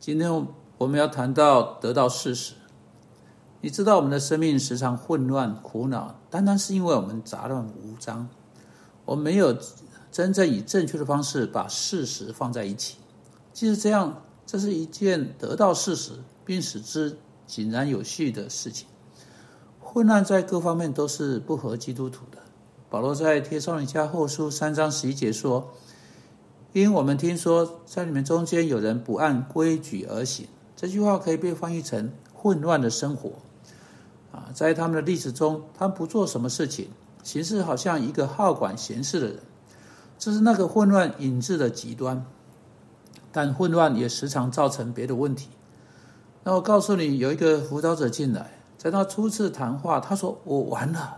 今天我们要谈到得到事实。你知道我们的生命时常混乱、苦恼，单单是因为我们杂乱无章，我们没有真正以正确的方式把事实放在一起。即使这样，这是一件得到事实并使之井然有序的事情。混乱在各方面都是不合基督徒的。保罗在帖撒罗尼迦后书三章十一节说。因为我们听说，在你们中间有人不按规矩而行，这句话可以被翻译成混乱的生活。啊，在他们的历史中，他们不做什么事情，行事好像一个好管闲事的人，这是那个混乱引致的极端。但混乱也时常造成别的问题。那我告诉你，有一个辅导者进来，在他初次谈话，他说：“我完了。”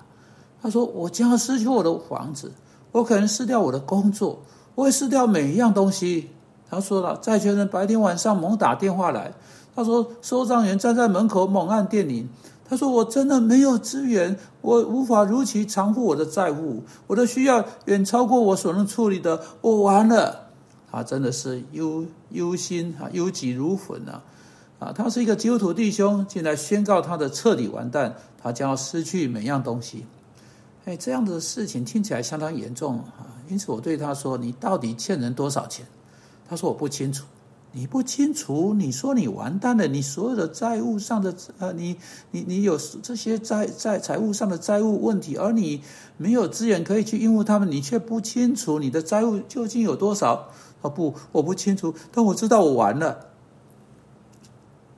他说：“我将要失去我的房子，我可能失掉我的工作。”我会失掉每一样东西。他说了，债权人白天晚上猛打电话来。他说，收账员站在门口猛按电铃。他说，我真的没有资源，我无法如期偿付我的债务，我的需要远超过我所能处理的。我完了。他真的是忧忧心啊，忧急如焚啊！啊，他是一个基督徒弟兄，进来宣告他的彻底完蛋，他将要失去每样东西。哎，这样的事情听起来相当严重啊。因此，我对他说：“你到底欠人多少钱？”他说：“我不清楚。”你不清楚？你说你完蛋了？你所有的债务上的呃，你你你有这些债债财务上的债务问题，而你没有资源可以去应付他们，你却不清楚你的债务究竟有多少？啊，不，我不清楚，但我知道我完了。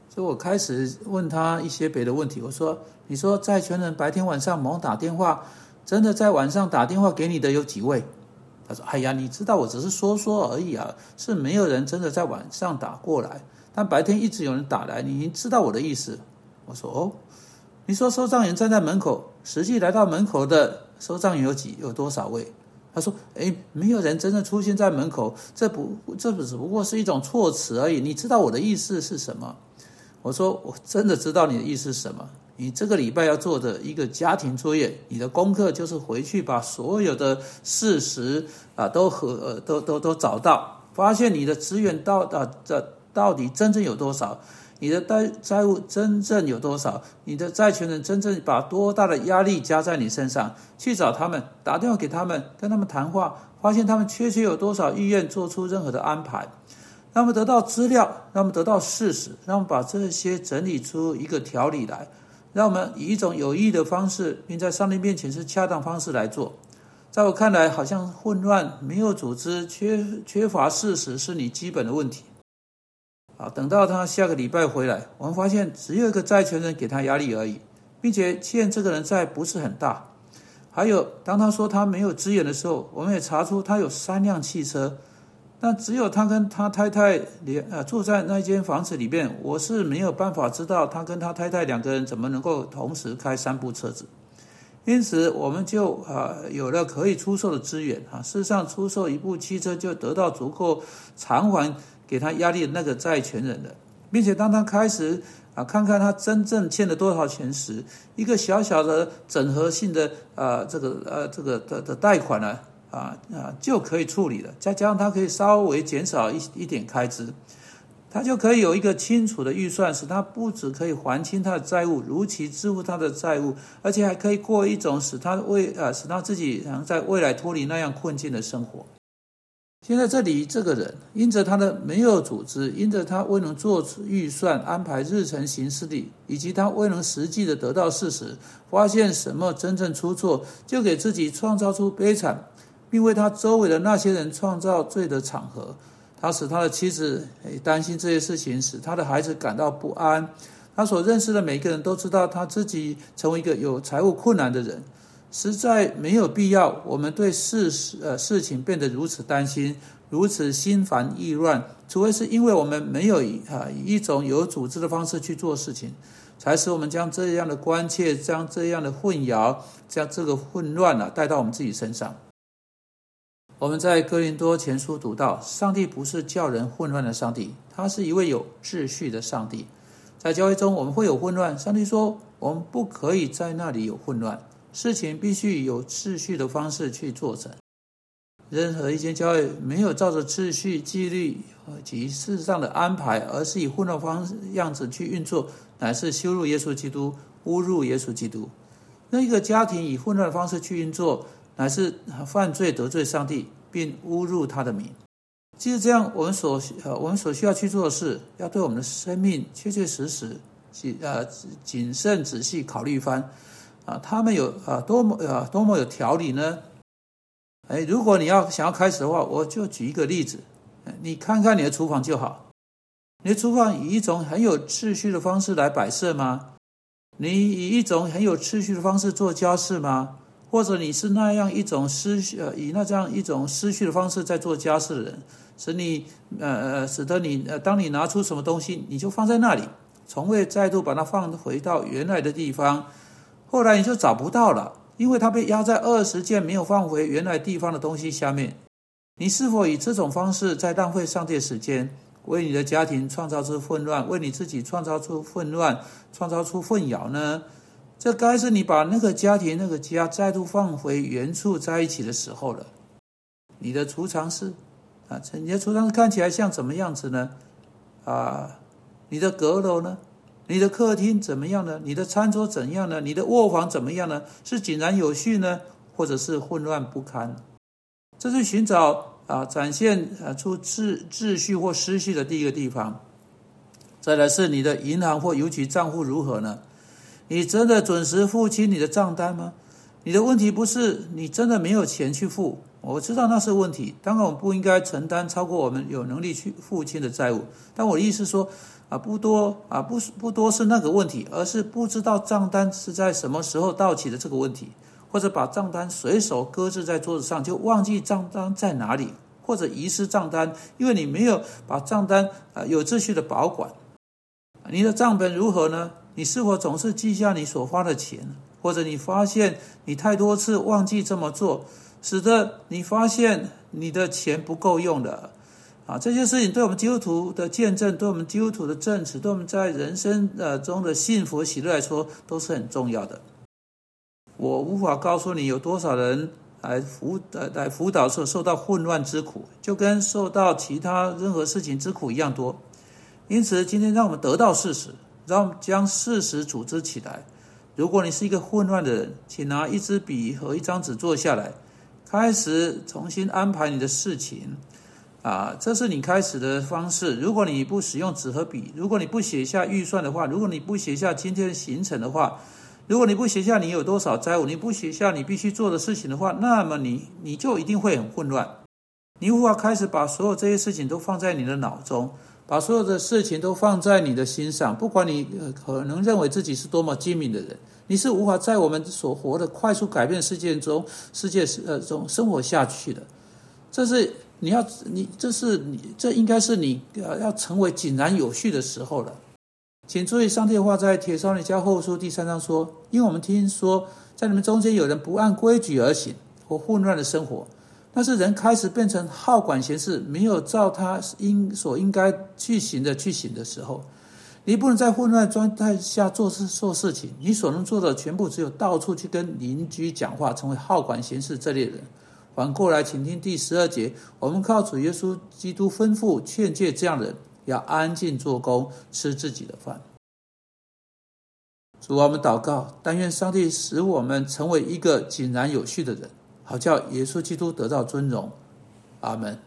所以我开始问他一些别的问题。我说：“你说债权人白天晚上猛打电话，真的在晚上打电话给你的有几位？”他说：“哎呀，你知道我只是说说而已啊，是没有人真的在晚上打过来，但白天一直有人打来。你已经知道我的意思？”我说：“哦，你说收账员站在门口，实际来到门口的收账员有几有多少位？”他说：“哎，没有人真正出现在门口，这不这不只不过是一种措辞而已。你知道我的意思是什么？”我说：“我真的知道你的意思是什么。”你这个礼拜要做的一个家庭作业，你的功课就是回去把所有的事实啊都和都都都找到，发现你的资源到啊这到底真正有多少，你的债债务真正有多少，你的债权人真正把多大的压力加在你身上，去找他们，打电话给他们，跟他们谈话，发现他们确切有多少意愿做出任何的安排，那么得到资料，那么得到事实，那么把这些整理出一个条理来。让我们以一种有益的方式，并在上帝面前是恰当方式来做。在我看来，好像混乱、没有组织、缺缺乏事实是你基本的问题。好，等到他下个礼拜回来，我们发现只有一个债权人给他压力而已，并且欠这个人债不是很大。还有，当他说他没有资源的时候，我们也查出他有三辆汽车。那只有他跟他太太连呃住在那间房子里面，我是没有办法知道他跟他太太两个人怎么能够同时开三部车子。因此，我们就啊有了可以出售的资源啊。事实上，出售一部汽车就得到足够偿还给他压力的那个债权人的，并且当他开始啊看看他真正欠了多少钱时，一个小小的整合性的啊这个呃这个的的贷款呢。啊啊，就可以处理了。再加上他可以稍微减少一一点开支，他就可以有一个清楚的预算，使他不只可以还清他的债务，如期支付他的债务，而且还可以过一种使他未啊使他自己能在未来脱离那样困境的生活。现在这里这个人，因着他的没有组织，因着他未能做出预算、安排日程行事历，以及他未能实际的得到事实，发现什么真正出错，就给自己创造出悲惨。并为他周围的那些人创造罪的场合，他使他的妻子担心这些事情，使他的孩子感到不安。他所认识的每一个人都知道他自己成为一个有财务困难的人，实在没有必要。我们对事呃事情变得如此担心，如此心烦意乱，除非是因为我们没有以啊以一种有组织的方式去做事情，才使我们将这样的关切、将这样的混淆、将这个混乱啊带到我们自己身上。我们在哥林多前书读到，上帝不是叫人混乱的上帝，他是一位有秩序的上帝。在教会中，我们会有混乱，上帝说，我们不可以在那里有混乱，事情必须有秩序的方式去做成。任何一间教会没有照着秩序、纪律及事实上的安排，而是以混乱方样子去运作，乃是羞辱耶稣基督、侮辱耶稣基督。那一个家庭以混乱的方式去运作，乃是犯罪得罪上帝，并侮辱他的名。即使这样，我们所呃我们所需要去做的事，要对我们的生命确确实实谨呃谨慎仔细考虑一番啊，他们有啊多么啊多么有条理呢？哎，如果你要想要开始的话，我就举一个例子，你看看你的厨房就好。你的厨房以一种很有秩序的方式来摆设吗？你以一种很有秩序的方式做家事吗？或者你是那样一种失序呃，以那这样一种失去的方式在做家事的人，使你呃呃，使得你呃，当你拿出什么东西，你就放在那里，从未再度把它放回到原来的地方，后来你就找不到了。因为它被压在二十件没有放回原来地方的东西下面，你是否以这种方式在浪费上帝的时间，为你的家庭创造出混乱，为你自己创造出混乱，创造出混淆呢？这该是你把那个家庭、那个家再度放回原处在一起的时候了。你的储藏室啊，你的储藏室看起来像怎么样子呢？啊，你的阁楼呢？你的客厅怎么样呢？你的餐桌怎样呢？你的卧房怎么样呢？是井然有序呢，或者是混乱不堪？这是寻找啊，展现啊出秩秩序或失序的第一个地方。再来是你的银行或邮局账户如何呢？你真的准时付清你的账单吗？你的问题不是你真的没有钱去付，我知道那是问题。当然，我们不应该承担超过我们有能力去付清的债务。但我的意思说。啊，不多啊，不不多是那个问题，而是不知道账单是在什么时候到期的这个问题，或者把账单随手搁置在桌子上，就忘记账单在哪里，或者遗失账单，因为你没有把账单啊有秩序的保管。你的账本如何呢？你是否总是记下你所花的钱，或者你发现你太多次忘记这么做，使得你发现你的钱不够用的？啊，这些事情对我们基督徒的见证，对我们基督徒的证词，对我们在人生呃中的幸福喜乐来说，都是很重要的。我无法告诉你有多少人来辅呃来辅导时受到混乱之苦，就跟受到其他任何事情之苦一样多。因此，今天让我们得到事实，让我们将事实组织起来。如果你是一个混乱的人，请拿一支笔和一张纸坐下来，开始重新安排你的事情。啊，这是你开始的方式。如果你不使用纸和笔，如果你不写下预算的话，如果你不写下今天的行程的话，如果你不写下你有多少债务，你不写下你必须做的事情的话，那么你你就一定会很混乱。你无法开始把所有这些事情都放在你的脑中，把所有的事情都放在你的心上。不管你可能认为自己是多么精明的人，你是无法在我们所活的快速改变世界中世界呃中生活下去的。这是。你要你这是你这应该是你呃要成为井然有序的时候了，请注意上帝的话在《铁烧你家后书》第三章说：“因为我们听说在你们中间有人不按规矩而行，或混乱的生活，那是人开始变成好管闲事，没有照他应所应该去行的去行的时候，你不能在混乱状态下做事做事情，你所能做的全部只有到处去跟邻居讲话，成为好管闲事这类人。”反过来，请听第十二节。我们靠主耶稣基督吩咐劝诫这样的人，要安静做工，吃自己的饭。主啊，我们祷告，但愿上帝使我们成为一个井然有序的人，好叫耶稣基督得到尊荣。阿门。